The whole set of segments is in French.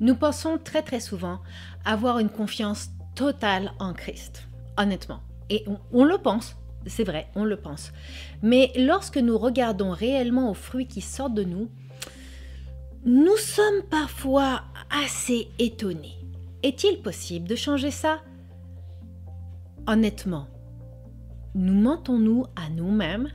Nous pensons très très souvent avoir une confiance totale en Christ, honnêtement. Et on, le pense, c'est vrai, on le pense. Mais lorsque nous regardons réellement aux fruits qui sortent de nous, nous sommes parfois assez étonnés. Est-il possible de changer ça? Honnêtement, nous mentons-nous à nous-mêmes?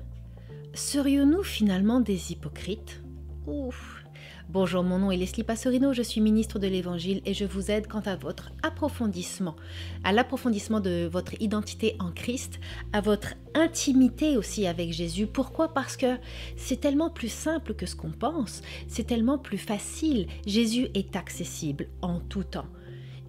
Serions-nous finalement des hypocrites? Ouf. Bonjour, mon nom est Leslie Passerino, je suis ministre de l'Évangile et je vous aide quant à votre approfondissement, à l'approfondissement de votre identité en Christ, à votre intimité aussi avec Jésus. Pourquoi? Parce que c'est tellement plus simple que ce qu'on pense, c'est tellement plus facile. Jésus est accessible en tout temps.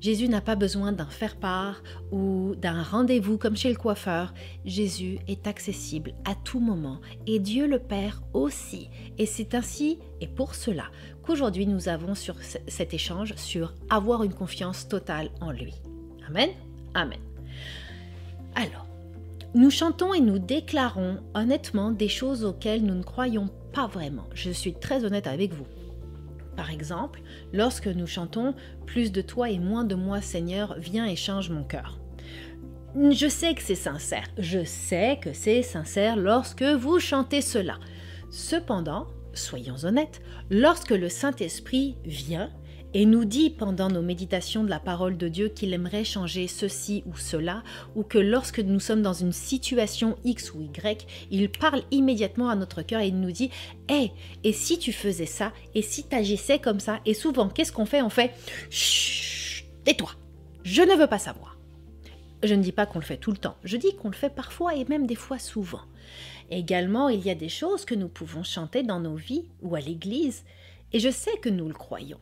Jésus n'a pas besoin d'un faire-part ou d'un rendez-vous comme chez le coiffeur. Jésus est accessible à tout moment et Dieu le Père aussi. Et c'est ainsi et pour cela qu'aujourd'hui nous avons sur cet échange sur avoir une confiance totale en lui. Amen. Amen. Alors, nous chantons et nous déclarons honnêtement des choses auxquelles nous ne croyons pas vraiment. Je suis très honnête avec vous. Par exemple, lorsque nous chantons Plus de toi et moins de moi, Seigneur, viens et change mon cœur. Je sais que c'est sincère, je sais que c'est sincère lorsque vous chantez cela. Cependant, soyons honnêtes, lorsque le Saint-Esprit vient et nous dit pendant nos méditations de la parole de Dieu qu'il aimerait changer ceci ou cela, ou que lorsque nous sommes dans une situation X ou Y, il parle immédiatement à notre cœur et il nous dit Hé, et si tu faisais ça, et si tu agissais comme ça Et souvent, qu'est-ce qu'on fait? On fait Chut, tais-toi, je ne veux pas savoir. Je ne dis pas qu'on le fait tout le temps, je dis qu'on le fait parfois et même des fois souvent. Également, il y a des choses que nous pouvons chanter dans nos vies ou à l'église, et je sais que nous le croyons.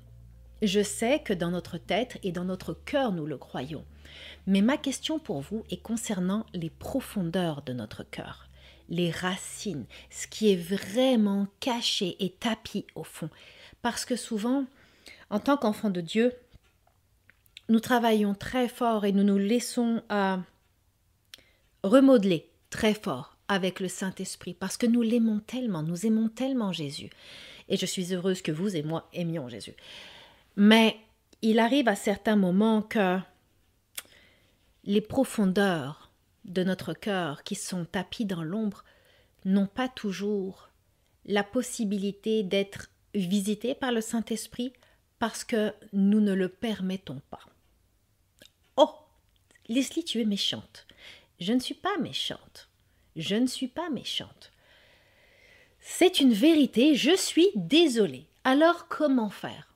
Je sais que dans notre tête et dans notre cœur, nous le croyons. Mais ma question pour vous est concernant les profondeurs de notre cœur, les racines, ce qui est vraiment caché et tapis au fond. Parce que souvent, en tant qu'enfants de Dieu, nous travaillons très fort et nous nous laissons euh, remodeler très fort avec le Saint-Esprit parce que nous l'aimons tellement, nous aimons tellement Jésus. Et je suis heureuse que vous et moi aimions Jésus. Mais il arrive à certains moments que les profondeurs de notre cœur qui sont tapis dans l'ombre n'ont pas toujours la possibilité d'être visitées par le Saint-Esprit parce que nous ne le permettons pas. Oh, Leslie, tu es méchante. Je ne suis pas méchante. Je ne suis pas méchante. C'est une vérité, je suis désolée. Alors comment faire?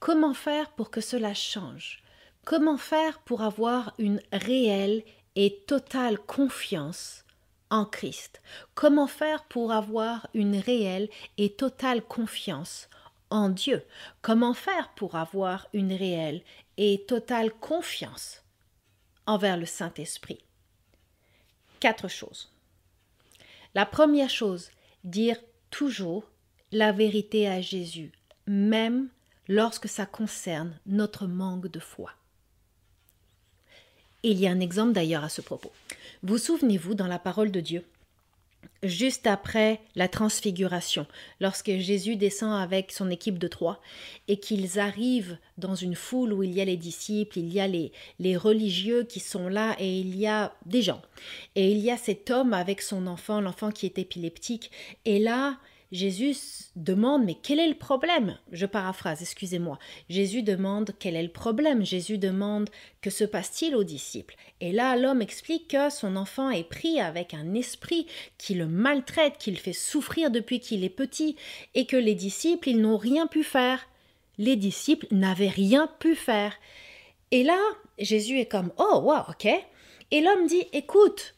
Comment faire pour que cela change? Comment faire pour avoir une réelle et totale confiance en Christ? Comment faire pour avoir une réelle et totale confiance en Dieu? Comment faire pour avoir une réelle et totale confiance envers le Saint-Esprit? Quatre choses. La première chose, dire toujours la vérité à Jésus, même lorsque ça concerne notre manque de foi. Il y a un exemple d'ailleurs à ce propos. Vous souvenez-vous dans la parole de Dieu, juste après la transfiguration, lorsque Jésus descend avec son équipe de trois et qu'ils arrivent dans une foule où il y a les disciples, il y a les, les religieux qui sont là et il y a des gens. Et il y a cet homme avec son enfant, l'enfant qui est épileptique. Et là, Jésus demande mais quel est le problème? Je paraphrase, excusez-moi. Jésus demande quel est le problème? Jésus demande que se passe-t-il aux disciples? Et là l'homme explique que son enfant est pris avec un esprit qui le maltraite, qui le fait souffrir depuis qu'il est petit et que les disciples ils n'ont rien pu faire. Les disciples n'avaient rien pu faire. Et là Jésus est comme oh wow ok. Et l'homme dit écoute,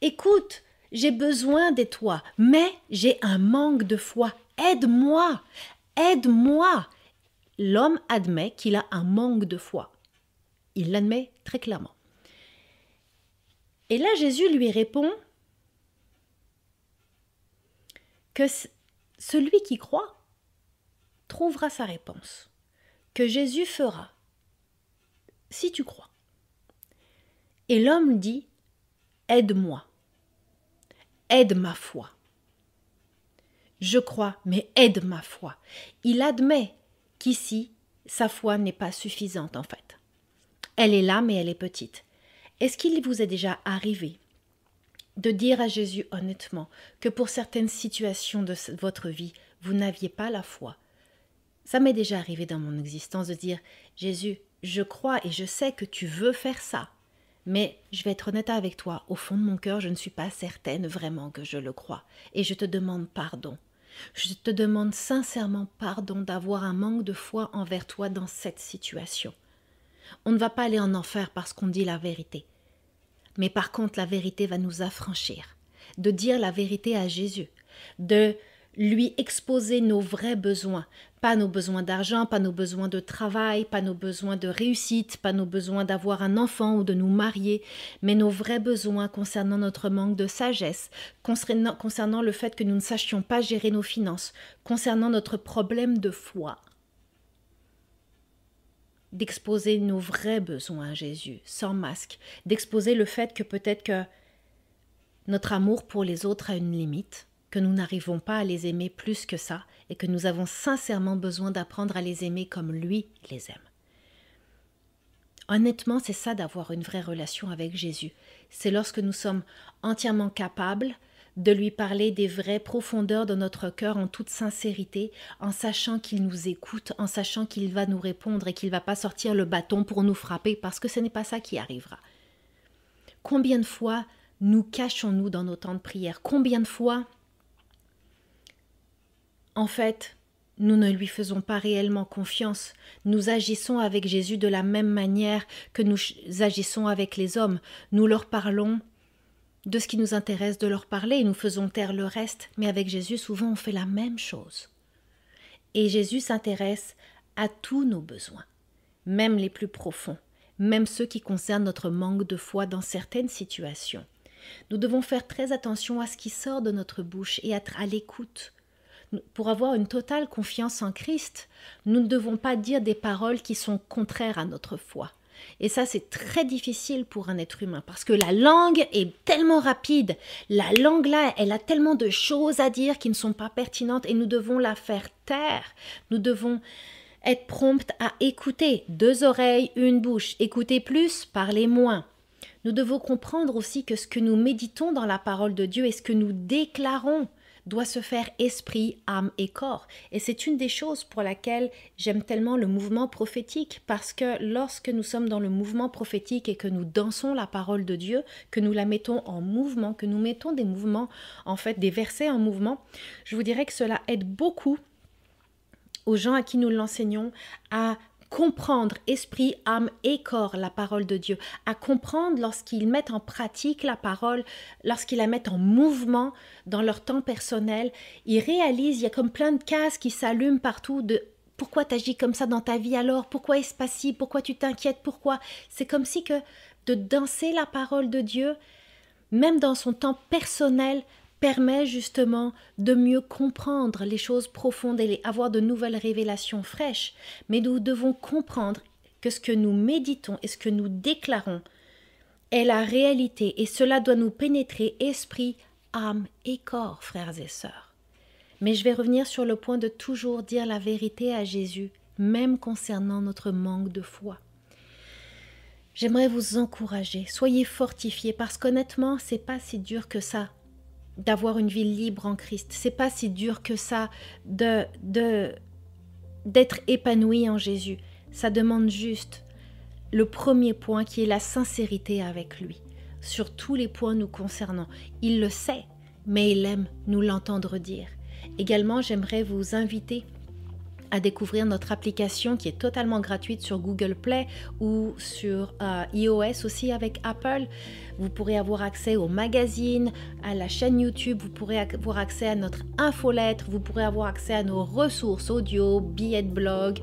écoute, j'ai besoin de toi, mais j'ai un manque de foi. Aide-moi, aide-moi. L'homme admet qu'il a un manque de foi. Il l'admet très clairement. Et là, Jésus lui répond que celui qui croit trouvera sa réponse, que Jésus fera, si tu crois. Et l'homme dit, aide-moi aide ma foi. Je crois, mais aide ma foi. Il admet qu'ici, sa foi n'est pas suffisante en fait. Elle est là, mais elle est petite. Est-ce qu'il vous est déjà arrivé de dire à Jésus honnêtement que pour certaines situations de votre vie, vous n'aviez pas la foi? Ça m'est déjà arrivé dans mon existence de dire Jésus, je crois et je sais que tu veux faire ça, mais je vais être honnête avec toi, au fond de mon cœur, je ne suis pas certaine vraiment que je le crois, et je te demande pardon. Je te demande sincèrement pardon d'avoir un manque de foi envers toi dans cette situation. On ne va pas aller en enfer parce qu'on dit la vérité. Mais par contre, la vérité va nous affranchir. De dire la vérité à Jésus, de lui exposer nos vrais besoins, pas nos besoins d'argent, pas nos besoins de travail, pas nos besoins de réussite, pas nos besoins d'avoir un enfant ou de nous marier, mais nos vrais besoins concernant notre manque de sagesse, concernant, le fait que nous ne sachions pas gérer nos finances, concernant notre problème de foi. D'exposer nos vrais besoins à Jésus, sans masque, d'exposer le fait que peut-être que notre amour pour les autres a une limite, que nous n'arrivons pas à les aimer plus que ça et que nous avons sincèrement besoin d'apprendre à les aimer comme lui les aime. Honnêtement, c'est ça d'avoir une vraie relation avec Jésus. C'est lorsque nous sommes entièrement capables de lui parler des vraies profondeurs de notre cœur en toute sincérité, en sachant qu'il nous écoute, en sachant qu'il va nous répondre et qu'il ne va pas sortir le bâton pour nous frapper, parce que ce n'est pas ça qui arrivera. Combien de fois nous cachons-nous dans nos temps de prière? Combien de fois en fait, nous ne lui faisons pas réellement confiance. Nous agissons avec Jésus de la même manière que nous agissons avec les hommes. Nous leur parlons de ce qui nous intéresse de leur parler et nous faisons taire le reste. Mais avec Jésus, souvent, on fait la même chose. Et Jésus s'intéresse à tous nos besoins, même les plus profonds, même ceux qui concernent notre manque de foi dans certaines situations. Nous devons faire très attention à ce qui sort de notre bouche et être à l'écoute pour avoir une totale confiance en Christ, nous ne devons pas dire des paroles qui sont contraires à notre foi. Et ça, c'est très difficile pour un être humain parce que la langue est tellement rapide. La langue là, elle a tellement de choses à dire qui ne sont pas pertinentes et nous devons la faire taire. Nous devons être promptes à écouter. Deux oreilles, une bouche. Écouter plus, parler moins. Nous devons comprendre aussi que ce que nous méditons dans la parole de Dieu et ce que nous déclarons doit se faire esprit, âme et corps. Et c'est une des choses pour laquelle j'aime tellement le mouvement prophétique, parce que lorsque nous sommes dans le mouvement prophétique et que nous dansons la parole de Dieu, que nous la mettons en mouvement, que nous mettons des mouvements, en fait des versets en mouvement, je vous dirais que cela aide beaucoup aux gens à qui nous l'enseignons à comprendre esprit, âme et corps la parole de Dieu, à comprendre lorsqu'ils mettent en pratique la parole, lorsqu'ils la mettent en mouvement dans leur temps personnel, ils réalisent, il y a comme plein de cases qui s'allument partout de pourquoi tu agis comme ça dans ta vie alors, pourquoi est-ce pas si, pourquoi tu t'inquiètes, pourquoi? C'est comme si que de danser la parole de Dieu, même dans son temps personnel, permet justement de mieux comprendre les choses profondes et avoir de nouvelles révélations fraîches. Mais nous devons comprendre que ce que nous méditons et ce que nous déclarons est la réalité et cela doit nous pénétrer esprit, âme et corps, frères et sœurs. Mais je vais revenir sur le point de toujours dire la vérité à Jésus, même concernant notre manque de foi. J'aimerais vous encourager, soyez fortifiés parce qu'honnêtement, c'est pas si dur que ça d'avoir une vie libre en Christ. C'est pas si dur que ça de d'être épanoui en Jésus. Ça demande juste le premier point qui est la sincérité avec lui sur tous les points nous concernant. Il le sait, mais il aime nous l'entendre dire. Également, j'aimerais vous inviter à découvrir notre application qui est totalement gratuite sur Google Play ou sur euh, iOS aussi avec Apple. Vous pourrez avoir accès au magazine, à la chaîne YouTube, vous pourrez avoir accès à notre infolettre, vous pourrez avoir accès à nos ressources audio, billets de blog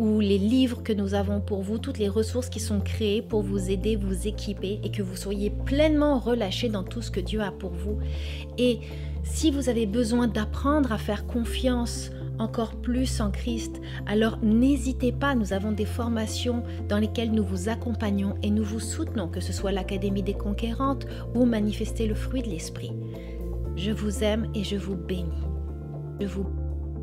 ou les livres que nous avons pour vous, toutes les ressources qui sont créées pour vous aider, vous équiper et que vous soyez pleinement relâchés dans tout ce que Dieu a pour vous. Et si vous avez besoin d'apprendre à faire confiance encore plus en Christ, alors n'hésitez pas, nous avons des formations dans lesquelles nous vous accompagnons et nous vous soutenons, que ce soit l'Académie des conquérantes ou manifester le fruit de l'Esprit. Je vous aime et je vous bénis. Je vous